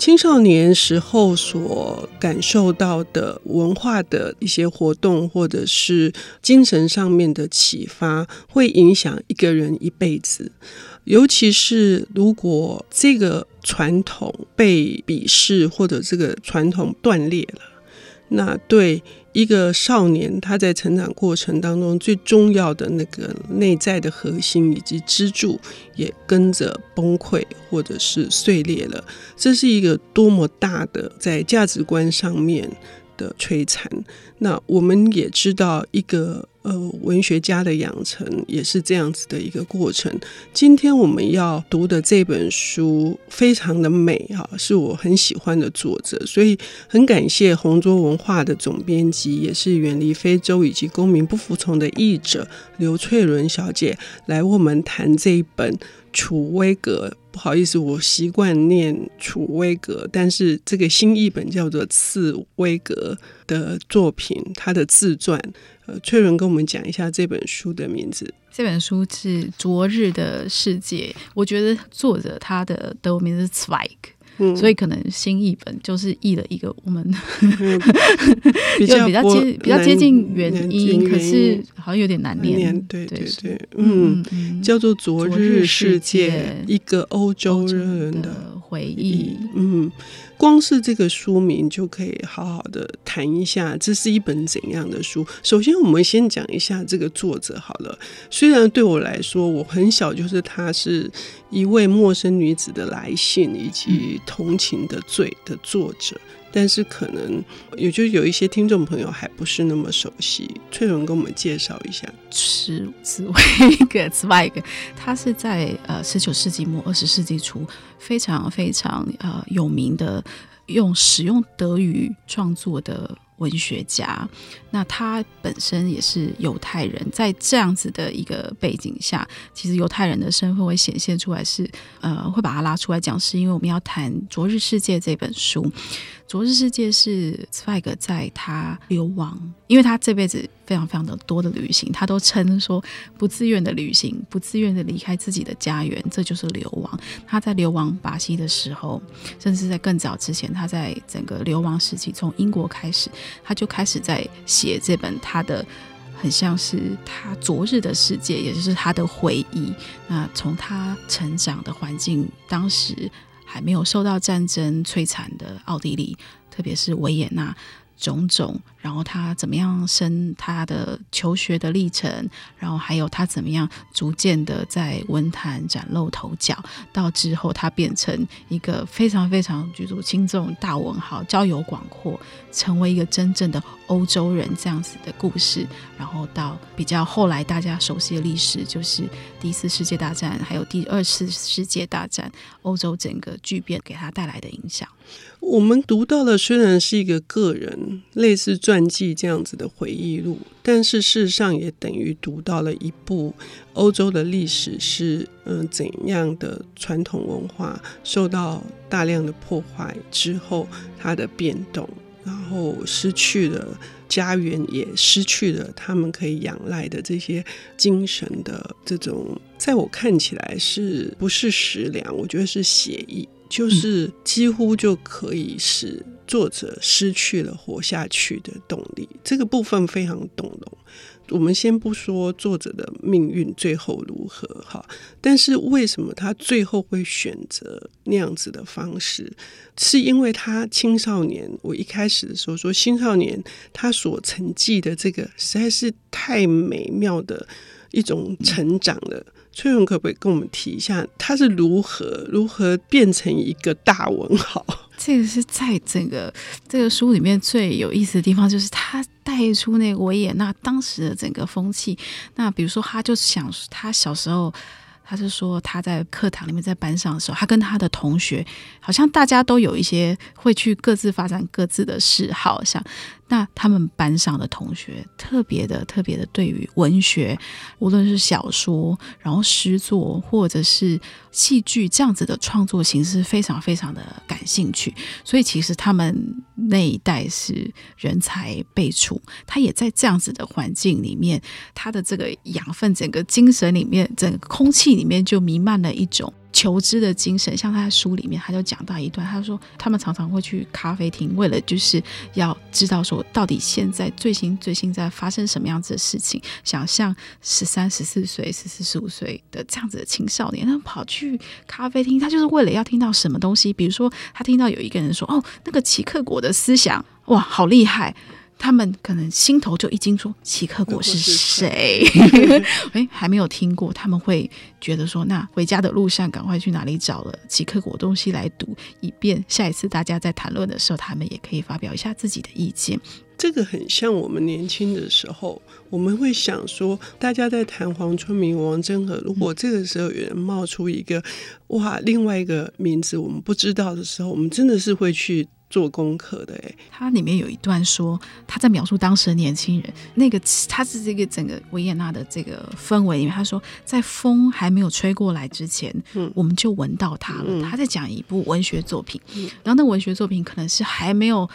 青少年时候所感受到的文化的一些活动，或者是精神上面的启发，会影响一个人一辈子。尤其是如果这个传统被鄙视，或者这个传统断裂了，那对一个少年他在成长过程当中最重要的那个内在的核心以及支柱也跟着崩溃或者是碎裂了。这是一个多么大的在价值观上面的摧残。那我们也知道一个。呃，文学家的养成也是这样子的一个过程。今天我们要读的这本书非常的美哈，是我很喜欢的作者，所以很感谢红桌文化的总编辑，也是远离非洲以及公民不服从的译者刘翠伦小姐来为我们谈这一本。楚威格，不好意思，我习惯念楚威格，但是这个新译本叫做茨威格的作品，他的自传。呃，翠伦跟我们讲一下这本书的名字。这本书是《昨日的世界》，我觉得作者他的德文名字是 Zweig。嗯、所以可能新译本就是译了一个我们 比较比较接比较接近原音，可是好像有点难念。对对对，嗯，叫做《昨日世界》，一个欧洲人的回忆。嗯。光是这个书名就可以好好的谈一下，这是一本怎样的书？首先，我们先讲一下这个作者好了。虽然对我来说，我很小就是他是一位陌生女子的来信以及同情的罪的作者。但是可能也就有一些听众朋友还不是那么熟悉，翠蓉跟我们介绍一下。是茨威格，茨威格，他是在呃十九世纪末二十世纪初非常非常呃有名的用使用德语创作的文学家。那他本身也是犹太人，在这样子的一个背景下，其实犹太人的身份会显现出来是，呃会把他拉出来讲，是因为我们要谈《昨日世界》这本书。《昨日世界》是茨威格在他流亡，因为他这辈子非常非常的多的旅行，他都称说不自愿的旅行，不自愿的离开自己的家园，这就是流亡。他在流亡巴西的时候，甚至在更早之前，他在整个流亡时期，从英国开始，他就开始在写这本他的很像是他昨日的世界，也就是他的回忆。那从他成长的环境，当时。还没有受到战争摧残的奥地利，特别是维也纳，种种。然后他怎么样升他的求学的历程，然后还有他怎么样逐渐的在文坛崭露头角，到之后他变成一个非常非常举足轻重大文豪，交友广阔，成为一个真正的欧洲人这样子的故事。然后到比较后来大家熟悉的历史，就是第一次世界大战，还有第二次世界大战，欧洲整个巨变给他带来的影响。我们读到的虽然是一个个人类似。传记这样子的回忆录，但是事实上也等于读到了一部欧洲的历史是嗯、怎样的传统文化受到大量的破坏之后它的变动，然后失去了家园，也失去了他们可以仰赖的这些精神的这种，在我看起来是不是食粮？我觉得是血意。就是几乎就可以使作者失去了活下去的动力，这个部分非常动容。我们先不说作者的命运最后如何哈，但是为什么他最后会选择那样子的方式？是因为他青少年，我一开始的时候说青少年他所承继的这个实在是太美妙的一种成长了。粹伦可不可以跟我们提一下，他是如何如何变成一个大文豪？这个是在整个这个书里面最有意思的地方，就是他带出那个维也纳当时的整个风气。那比如说，他就想他小时候他是说他在课堂里面，在班上的时候，他跟他的同学，好像大家都有一些会去各自发展各自的嗜好，像那他们班上的同学特别的特别的对于文学，无论是小说，然后诗作或者是戏剧这样子的创作形式，非常非常的感兴趣。所以其实他们那一代是人才辈出，他也在这样子的环境里面，他的这个养分，整个精神里面，整个空气里面就弥漫了一种求知的精神。像他在书里面，他就讲到一段，他说他们常常会去咖啡厅，为了就是要知道说到底现在最新最新在发生什么样子的事情。想像十三、十四岁、十四、十五岁的这样子的青少年，他们跑去咖啡厅，他就是为了要听到什么东西。比如说，他听到有一个人说：“哦，那个齐克果的思想，哇，好厉害。”他们可能心头就一惊说齐克果是谁？哎，还没有听过，他们会觉得说，那回家的路上赶快去哪里找了齐克果东西来读，以便下一次大家在谈论的时候，他们也可以发表一下自己的意见。这个很像我们年轻的时候，我们会想说，大家在谈黄春明、王真和，如果这个时候有人冒出一个哇，另外一个名字我们不知道的时候，我们真的是会去。做功课的哎，他里面有一段说，他在描述当时的年轻人，那个他是这个整个维也纳的这个氛围里面，他说在风还没有吹过来之前，嗯，我们就闻到它了。嗯，他在讲一部文学作品，嗯，然后那文学作品可能是还没有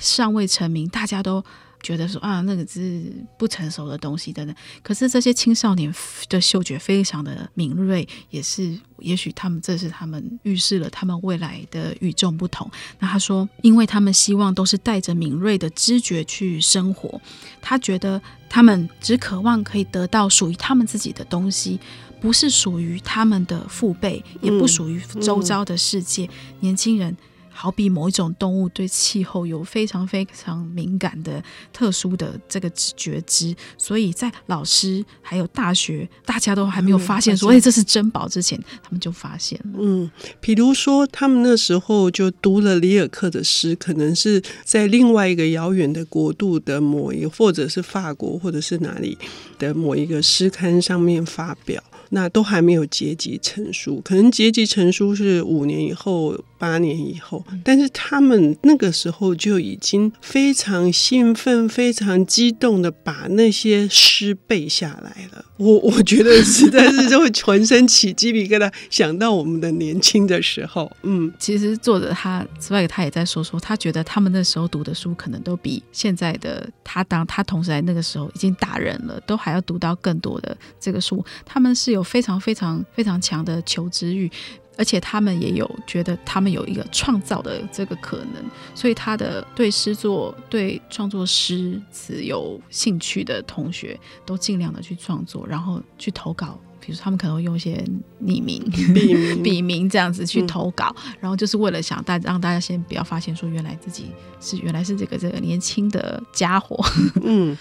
尚未成名，大家都。觉得说啊，那个是不成熟的东西等等。可是这些青少年的嗅觉非常的敏锐，也是也许他们这是他们预示了他们未来的与众不同。那他说，因为他们希望都是带着敏锐的知觉去生活，他觉得他们只渴望可以得到属于他们自己的东西，不是属于他们的父辈，也不属于周遭的世界。年轻人。好比某一种动物对气候有非常非常敏感的特殊的这个觉知，所以在老师还有大学，大家都还没有发现说，哎，这是珍宝之前，他们就发现了。嗯，比如说他们那时候就读了里尔克的诗，可能是在另外一个遥远的国度的某一个，或者是法国，或者是哪里的某一个诗刊上面发表。那都还没有结集成书，可能结集成书是五年以后、八年以后。但是他们那个时候就已经非常兴奋、非常激动的把那些诗背下来了。我我觉得实在是就会浑身起鸡皮疙瘩，想到我们的年轻的时候。嗯，其实作者他此外，他也在说说，他觉得他们那时候读的书可能都比现在的他当他同时在那个时候已经大人了，都还要读到更多的这个书。他们是有。有非常非常非常强的求知欲，而且他们也有觉得他们有一个创造的这个可能，所以他的对诗作、对创作诗词有兴趣的同学，都尽量的去创作，然后去投稿。比如他们可能会用一些匿名、笔名、笔名这样子去投稿，嗯、然后就是为了想大让大家先不要发现说原来自己是原来是这个这个年轻的家伙。嗯，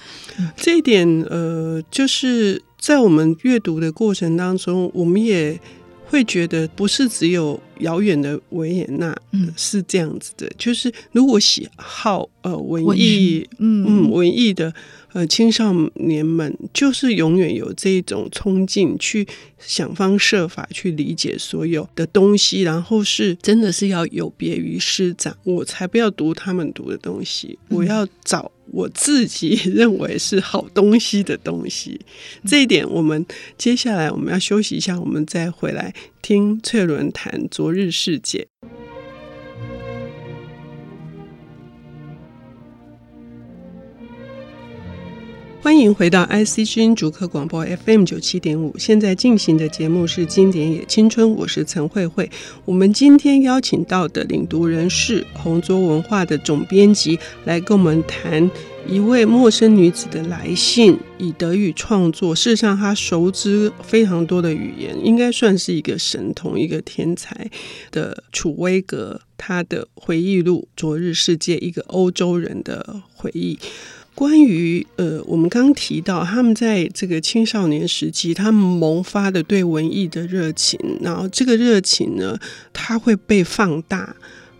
这一点呃就是。在我们阅读的过程当中，我们也会觉得不是只有遥远的维也纳是这样子的，嗯、就是如果喜好呃文艺，嗯嗯文艺的呃青少年们，就是永远有这种冲劲，去想方设法去理解所有的东西，然后是真的是要有别于师长，我才不要读他们读的东西，我要找。我自己认为是好东西的东西，这一点我们接下来我们要休息一下，我们再回来听翠伦谈《昨日世界》。欢迎回到 IC 之音主客广播 FM 九七点五，现在进行的节目是《经典也青春》，我是陈慧慧。我们今天邀请到的领读人是红桌文化的总编辑，来跟我们谈一位陌生女子的来信，以德语创作。事实上，她熟知非常多的语言，应该算是一个神童、一个天才的楚威格，他的回忆录《昨日世界》，一个欧洲人的回忆。关于呃，我们刚提到他们在这个青少年时期，他们萌发的对文艺的热情，然后这个热情呢，它会被放大，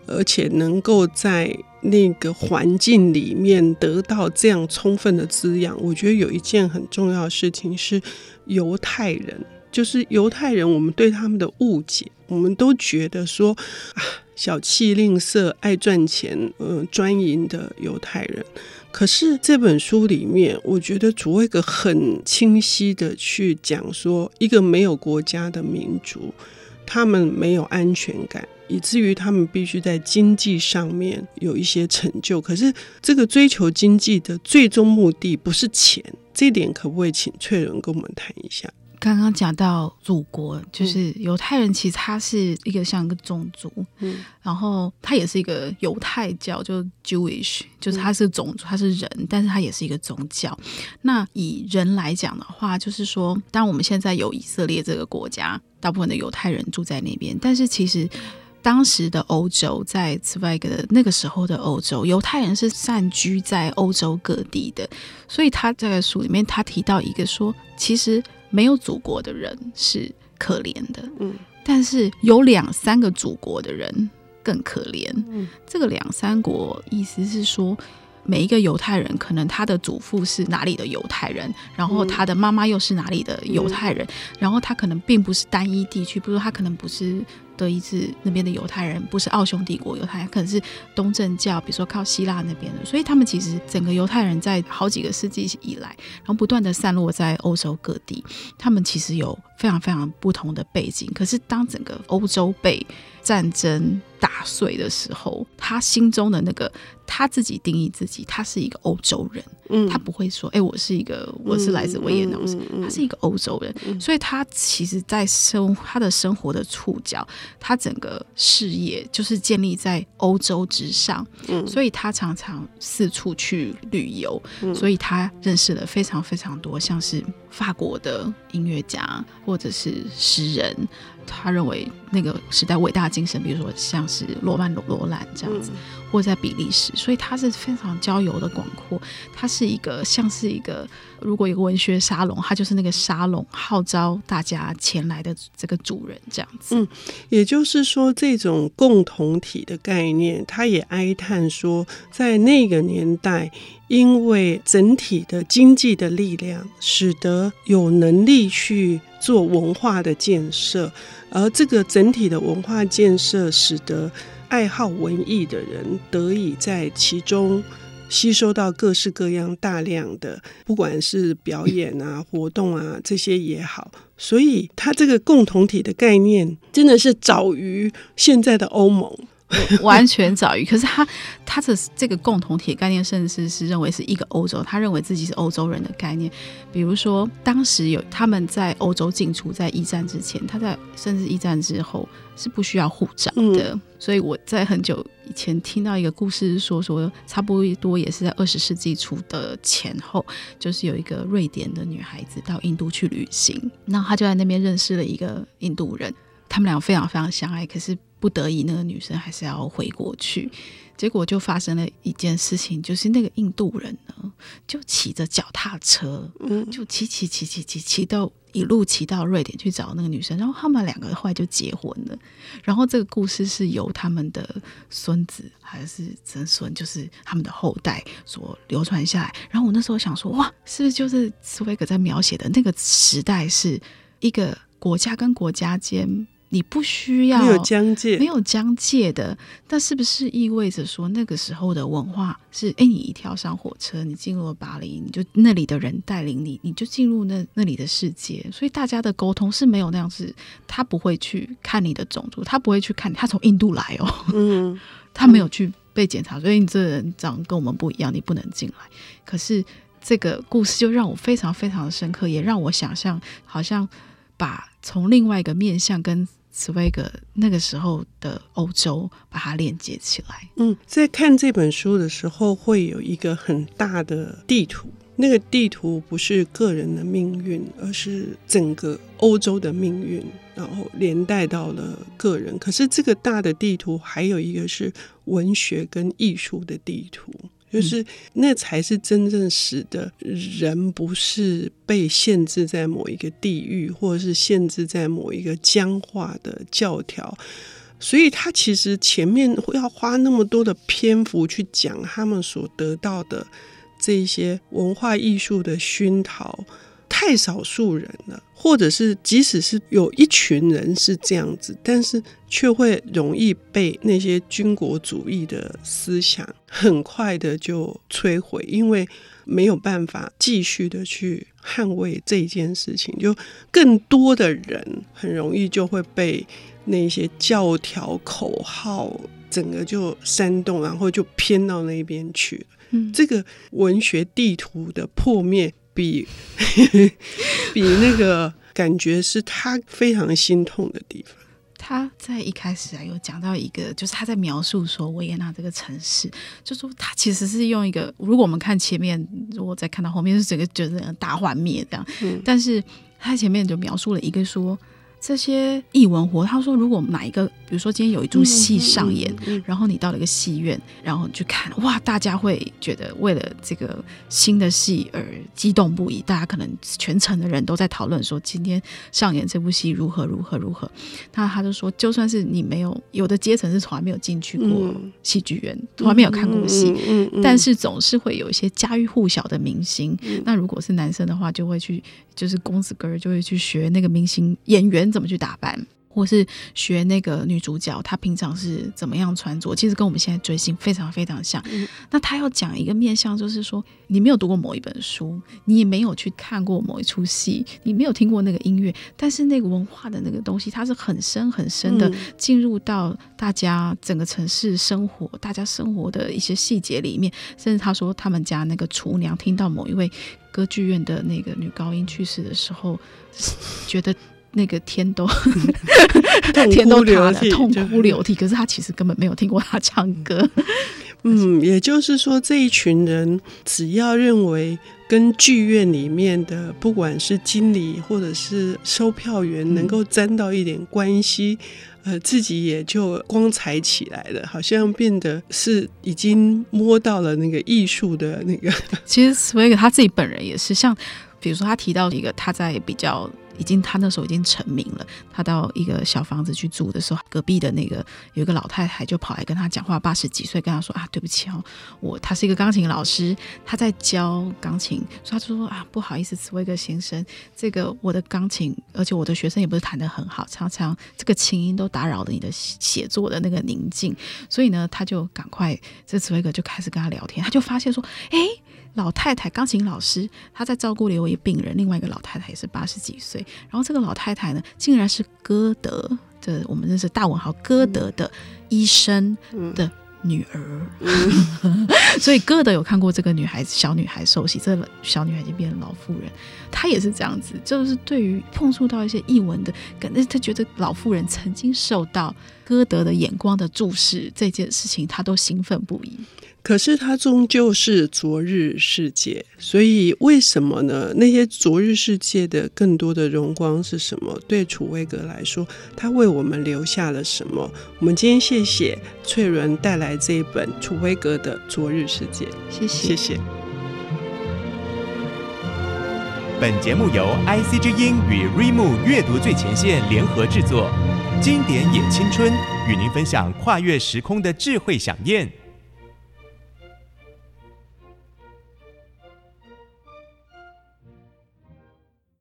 而且能够在那个环境里面得到这样充分的滋养。我觉得有一件很重要的事情是，犹太人就是犹太人，我们对他们的误解，我们都觉得说啊，小气吝啬、爱赚钱、呃，专营的犹太人。可是这本书里面，我觉得主位格很清晰的去讲说，一个没有国家的民族，他们没有安全感，以至于他们必须在经济上面有一些成就。可是这个追求经济的最终目的不是钱，这点可不可以请翠伦跟我们谈一下？刚刚讲到祖国，就是犹太人，其实他是一个像一个种族，嗯，然后他也是一个犹太教，就 Jewish，就是他是种族，他是人，但是他也是一个宗教。那以人来讲的话，就是说，当我们现在有以色列这个国家，大部分的犹太人住在那边，但是其实当时的欧洲，在茨威格的那个时候的欧洲，犹太人是散居在欧洲各地的，所以他在书里面他提到一个说，其实。没有祖国的人是可怜的，嗯，但是有两三个祖国的人更可怜。嗯，这个两三国意思是说，每一个犹太人可能他的祖父是哪里的犹太人，然后他的妈妈又是哪里的犹太人，然后他可能并不是单一地区，比如说他可能不是。德意志那边的犹太人不是奥匈帝国犹太人，可能是东正教，比如说靠希腊那边的，所以他们其实整个犹太人在好几个世纪以来，然后不断的散落在欧洲各地，他们其实有非常非常不同的背景。可是当整个欧洲被战争打碎的时候，他心中的那个他自己定义自己，他是一个欧洲人，嗯，他不会说，哎、欸，我是一个，我是来自维也纳，他是一个欧洲人，所以他其实，在生他的生活的触角。他整个事业就是建立在欧洲之上，嗯，所以他常常四处去旅游，嗯，所以他认识了非常非常多，像是法国的音乐家或者是诗人。他认为那个时代伟大精神，比如说像是罗曼罗罗兰这样子，或者在比利时，所以他是非常交游的广阔。他是一个像是一个，如果有个文学沙龙，他就是那个沙龙号召大家前来的这个主人这样子。嗯，也就是说，这种共同体的概念，他也哀叹说，在那个年代，因为整体的经济的力量，使得有能力去做文化的建设。而这个整体的文化建设，使得爱好文艺的人得以在其中吸收到各式各样大量的，不管是表演啊、活动啊这些也好，所以它这个共同体的概念真的是早于现在的欧盟。完全早于，可是他他的这个共同体概念，甚至是认为是一个欧洲，他认为自己是欧洲人的概念。比如说，当时有他们在欧洲进出，在一战之前，他在甚至一战之后是不需要护照的。嗯。所以我在很久以前听到一个故事，说说差不多也是在二十世纪初的前后，就是有一个瑞典的女孩子到印度去旅行，那她就在那边认识了一个印度人，他们俩非常非常相爱，可是。不得已，那个女生还是要回国去，结果就发生了一件事情，就是那个印度人呢，就骑着脚踏车，嗯，就骑骑骑骑骑骑到一路骑到瑞典去找那个女生，然后他们两个后来就结婚了。然后这个故事是由他们的孙子还是曾孙，就是他们的后代所流传下来。然后我那时候想说，哇，是不是就是茨威格在描写的那个时代，是一个国家跟国家间？你不需要没有疆界，没有疆界的，那是不是意味着说那个时候的文化是？哎，你一跳上火车，你进入了巴黎，你就那里的人带领你，你就进入那那里的世界。所以大家的沟通是没有那样子，他不会去看你的种族，他不会去看你，他从印度来哦，嗯，他没有去被检查，所以你这人长得跟我们不一样，你不能进来。可是这个故事就让我非常非常的深刻，也让我想象，好像把从另外一个面向跟。茨威格那个时候的欧洲，把它连接起来。嗯，在看这本书的时候，会有一个很大的地图。那个地图不是个人的命运，而是整个欧洲的命运，然后连带到了个人。可是这个大的地图，还有一个是文学跟艺术的地图。就是那才是真正使得人不是被限制在某一个地域，或者是限制在某一个僵化的教条。所以他其实前面要花那么多的篇幅去讲他们所得到的这些文化艺术的熏陶。太少数人了，或者是即使是有一群人是这样子，但是却会容易被那些军国主义的思想很快的就摧毁，因为没有办法继续的去捍卫这件事情，就更多的人很容易就会被那些教条口号整个就煽动，然后就偏到那边去了。嗯，这个文学地图的破灭。比比那个感觉是他非常心痛的地方。他在一开始啊，有讲到一个，就是他在描述说维也纳这个城市，就说他其实是用一个，如果我们看前面，如果再看到后面，是整个就是大幻灭这样。嗯，但是他前面就描述了一个说。这些艺文活，他说，如果哪一个，比如说今天有一出戏上演，嗯嗯嗯、然后你到了一个戏院，然后你去看，哇，大家会觉得为了这个新的戏而激动不已，大家可能全城的人都在讨论说今天上演这部戏如何如何如何。那他就说，就算是你没有，有的阶层是从来没有进去过戏剧院，嗯、从来没有看过戏，但是总是会有一些家喻户晓的明星。嗯、那如果是男生的话，就会去。就是公子哥儿就会去学那个明星演员怎么去打扮，或是学那个女主角她平常是怎么样穿着，其实跟我们现在追星非常非常像。嗯、那他要讲一个面向，就是说你没有读过某一本书，你也没有去看过某一出戏，你没有听过那个音乐，但是那个文化的那个东西，它是很深很深的进入到大家整个城市生活，大家生活的一些细节里面。甚至他说他们家那个厨娘听到某一位。歌剧院的那个女高音去世的时候，觉得那个天都 天都塌了，痛哭流涕。可是他其实根本没有听过他唱歌。嗯，也就是说，这一群人只要认为跟剧院里面的不管是经理或者是售票员能够沾到一点关系。呃，自己也就光彩起来了，好像变得是已经摸到了那个艺术的那个。其实茨威格他自己本人也是，像比如说他提到一个他在比较。已经，他那时候已经成名了。他到一个小房子去住的时候，隔壁的那个有一个老太太就跑来跟他讲话，八十几岁跟他说啊，对不起哦，我他是一个钢琴老师，他在教钢琴，所以他就说啊，不好意思，茨威格先生，这个我的钢琴，而且我的学生也不是弹得很好，常常这个琴音都打扰了你的写作的那个宁静，所以呢，他就赶快，这茨威格就开始跟他聊天，他就发现说，哎。老太太，钢琴老师，她在照顾了一位病人，另外一个老太太也是八十几岁。然后这个老太太呢，竟然是歌德，这我们认识大文豪歌德的医生的女儿。嗯、所以歌德有看过这个女孩子，小女孩受洗，这个小女孩已经变成老妇人。她也是这样子，就是对于碰触到一些译文的，感觉她觉得老妇人曾经受到歌德的眼光的注视，这件事情她都兴奋不已。可是它终究是昨日世界，所以为什么呢？那些昨日世界的更多的荣光是什么？对楚威格来说，他为我们留下了什么？我们今天谢谢翠伦带来这一本楚威格的《昨日世界》，谢谢，谢谢。本节目由 IC 之音与 RIMU 阅读最前线联合制作，经典也青春，与您分享跨越时空的智慧饗宴。